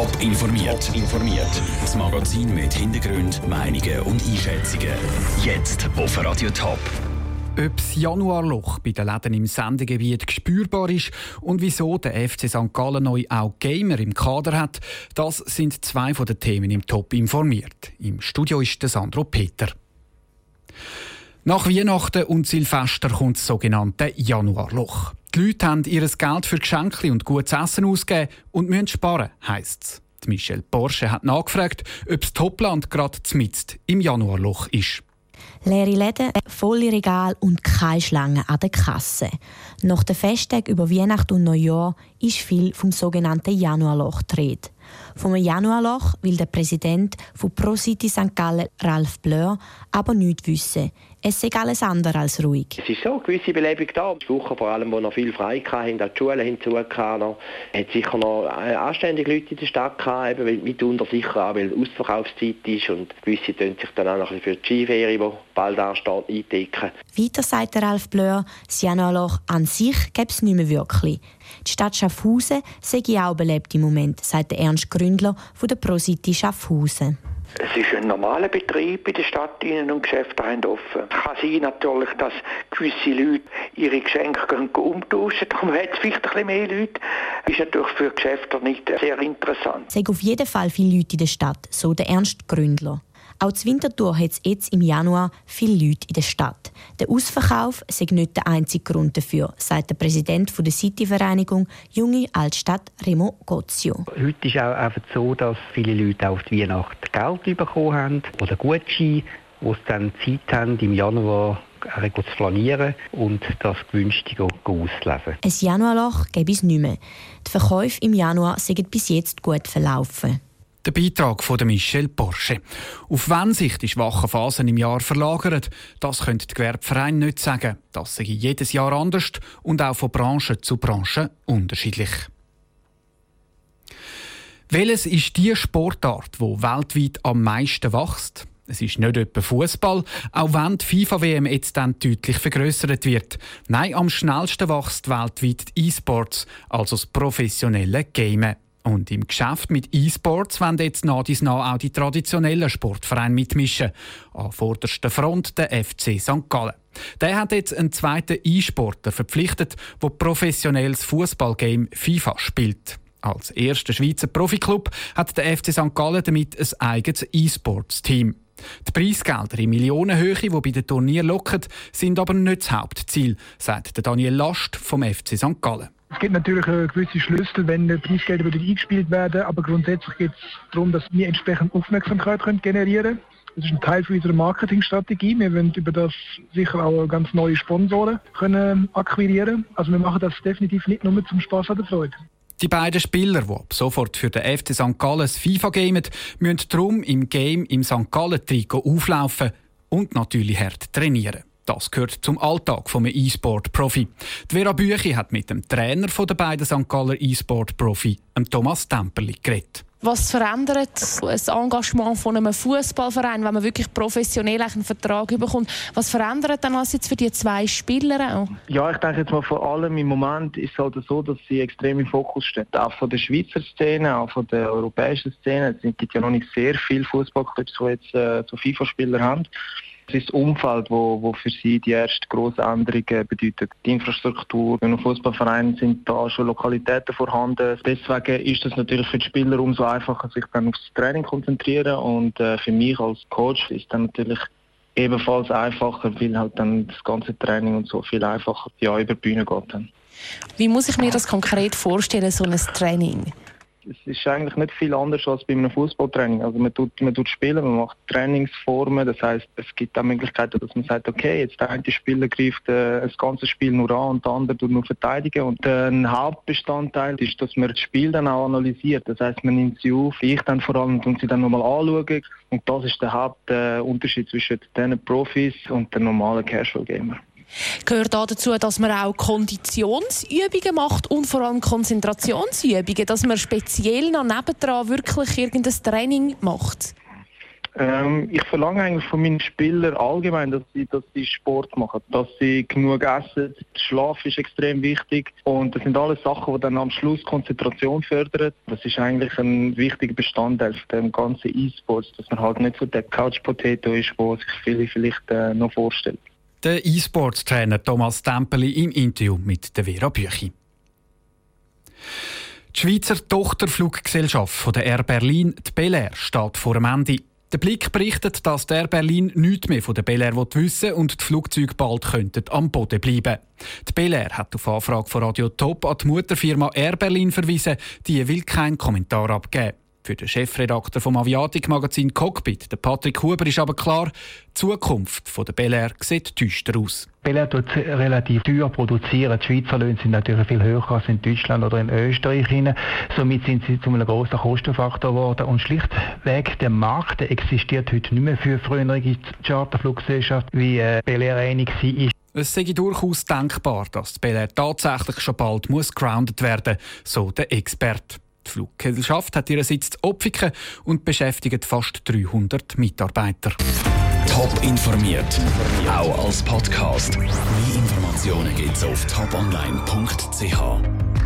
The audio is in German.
Top informiert. informiert. Das Magazin mit Hintergrund, Meinungen und Einschätzungen. Jetzt auf Radio Top. Ob das Januarloch bei den Läden im Sendegebiet spürbar ist und wieso der FC St. Gallen neu auch Gamer im Kader hat, das sind zwei von den Themen im Top informiert. Im Studio ist der Sandro Peter. Nach Weihnachten und Silvester kommt das sogenannte Januarloch. Die Leute haben ihr Geld für Geschenke und gutes Essen ausgegeben und müssen sparen, heisst es. Michelle Porsche hat nachgefragt, ob das Topland gerade mitten im Januarloch ist. Leere Läden, volle Regal und keine Schlange an der Kasse. Nach den Festtagen über Weihnachten und Neujahr ist viel vom sogenannten Januarloch gedreht. Vom Januarloch will der Präsident von ProCity St. Gallen, Ralf Bleur, aber nichts wissen. Es sei alles andere als ruhig. Es ist so eine gewisse Belebung da. Die Woche vor allem, wo noch viel frei hatten, die Schulen hinzu hatten, hat sicher noch äh, anständige Leute in der Stadt gehabt, eben, weil mitunter sicher auch, weil Ausverkaufszeit ist und gewisse tun sich dann auch noch für die Skiferie, die bald ansteht, eindecken. Weiter sagt Ralf Bleur, das Januarloch an sich gäbe es nicht mehr wirklich. Die Stadt Schaffhausen sei auch belebt im Moment, sagt Ernst Gründler von der ProCity Schaffhausen. Es ist ein normaler Betrieb in der Stadt, und Geschäfte haben offen. Es kann sein natürlich, dass gewisse Leute ihre Geschenke umtauschen. Darum hat es vielleicht ein bisschen mehr Leute. Das ist natürlich für Geschäfte nicht sehr interessant. Es auf jeden Fall viele Leute in der Stadt, so der Ernst Gründler. Auch zu Winterthur hat es jetzt im Januar viele Leute in der Stadt. Der Ausverkauf sei nicht der einzige Grund dafür, sagt der Präsident der City-Vereinigung Junge Altstadt Remo Gozio. Heute ist auch einfach so, dass viele Leute auf die Weihnacht Geld bekommen haben oder Gutscheine, wo sie dann Zeit haben, im Januar zu flanieren und das Gewünschte auszuleben. Ein Januarloch gäbe es nicht mehr. Die Verkäufe im Januar sind bis jetzt gut verlaufen. Der Beitrag von Michel Porsche. Auf wann sich die schwachen Phasen im Jahr verlagern, das können die Gewerbevereine nicht sagen. Das sei jedes Jahr anders und auch von Branche zu Branche unterschiedlich. Welches ist die Sportart, wo weltweit am meisten wächst? Es ist nicht etwa Fußball, auch wenn die FIFA-WM jetzt dann deutlich vergrößert wird. Nein, am schnellsten wächst weltweit E-Sports, also das professionelle Gamen. Und im Geschäft mit E-Sports wollen jetzt nach dies nach auch die traditionellen Sportvereine mitmischen. An vorderster Front der FC St. Gallen. Der hat jetzt einen zweiten E-Sportler verpflichtet, der professionelles Fußballgame FIFA spielt. Als erster Schweizer Profiklub hat der FC St. Gallen damit ein eigenes E-Sports-Team. Die Preisgelder in Millionenhöhe, die bei den Turnieren locken, sind aber nicht das Hauptziel, sagt Daniel Last vom FC St. Gallen. Es gibt natürlich gewisse Schlüssel, wenn Preisgelder wieder eingespielt werden, aber grundsätzlich geht es darum, dass wir entsprechend Aufmerksamkeit generieren können. Das ist ein Teil unserer Marketingstrategie. Wir wollen über das sicher auch ganz neue Sponsoren können akquirieren. Also wir machen das definitiv nicht nur zum Spaß oder Freude. Die beiden Spieler, die ab sofort für den FC St. Gallen FIFA gamen, müssen darum im Game im St. Gallen-Trikot auflaufen und natürlich hart trainieren. Das gehört zum Alltag vom E-Sport-Profi. Vera Büchi hat mit dem Trainer der beiden St. Galler E-Sport-Profi, Thomas Temperli, geredet. Was verändert das Engagement von einem Fußballverein, wenn man wirklich professionell einen Vertrag bekommt? Was verändert dann das jetzt für die zwei Spieler auch? Ja, ich denke jetzt mal vor allem im Moment ist es halt so, dass sie extrem im Fokus stehen. Auch von der Schweizer Szene, auch von der europäischen Szene. Es gibt ja noch nicht sehr viele Fußballclubs, die jetzt äh, so FIFA-Spieler haben. Es ist das Umfeld, wo, wo für sie die erste große Änderung bedeutet. Die Infrastruktur, in einem Fußballverein sind da schon Lokalitäten vorhanden. Deswegen ist es natürlich für die Spieler umso einfacher, sich dann aufs Training konzentrieren. Und äh, für mich als Coach ist dann natürlich ebenfalls einfacher, weil halt dann das ganze Training und so viel einfacher ja, über die Bühne geht. Dann. Wie muss ich mir das konkret vorstellen, so ein Training? Es ist eigentlich nicht viel anders als bei einem Fußballtraining. Also man tut, man tut spielen, man macht Trainingsformen. Das heißt, es gibt auch Möglichkeiten, dass man sagt, okay, jetzt der eine Spieler greift äh, das ganze Spiel nur an und der andere tut nur verteidigen. Und äh, ein Hauptbestandteil ist, dass man das Spiel dann auch analysiert. Das heißt, man nimmt sie auf, ich dann vor allem und sie dann nochmal anschauen. Und das ist der Hauptunterschied äh, zwischen den Profis und den normalen Casual Gamer gehört dazu, dass man auch Konditionsübungen macht und vor allem Konzentrationsübungen, dass man speziell noch nebendran wirklich irgendein Training macht? Ähm, ich verlange eigentlich von meinen Spielern allgemein, dass sie, dass sie Sport machen, dass sie genug essen. Schlaf ist extrem wichtig und das sind alles Sachen, die dann am Schluss Konzentration fördern. Das ist eigentlich ein wichtiger Bestandteil von dem ganzen E-Sports, dass man halt nicht so der Couch-Potato ist, wo sich viele vielleicht äh, noch vorstellen. Der E-Sports-Trainer Thomas Tempeli im Interview mit der Vera Büchi. Die Schweizer Tochterfluggesellschaft von der Air Berlin, die Bel Air, steht vor dem Ende. Der Blick berichtet, dass der Air Berlin nichts mehr von der Bel Air wissen und die Flugzeuge bald könnten am Boden bleiben. Die Bel Air hat auf Anfrage von Radio Top an die Mutterfirma Air Berlin verwiesen, die will keinen Kommentar abgeben. Für den Chefredakteur vom Aviatik-Magazin Cockpit, der Patrick Huber, ist aber klar, die Zukunft der Bel Air sieht düster aus. Bel Air tut relativ teuer produzieren. Die Schweizer Löhne sind natürlich viel höher als in Deutschland oder in Österreich. Somit sind sie zu einem grossen Kostenfaktor geworden. Und schlichtweg, der Markt der existiert heute nicht mehr für frühere Charterfluggesellschaften, wie äh, Bel Air einig war. Es sei durchaus denkbar, dass die Bel Air tatsächlich schon bald muss grounded werden muss, so der Experte. Die Fluggesellschaft hat ihren Sitz Opfiken und beschäftigt fast 300 Mitarbeiter. Top informiert, auch als Podcast. Mehr Informationen gibt es auf toponline.ch.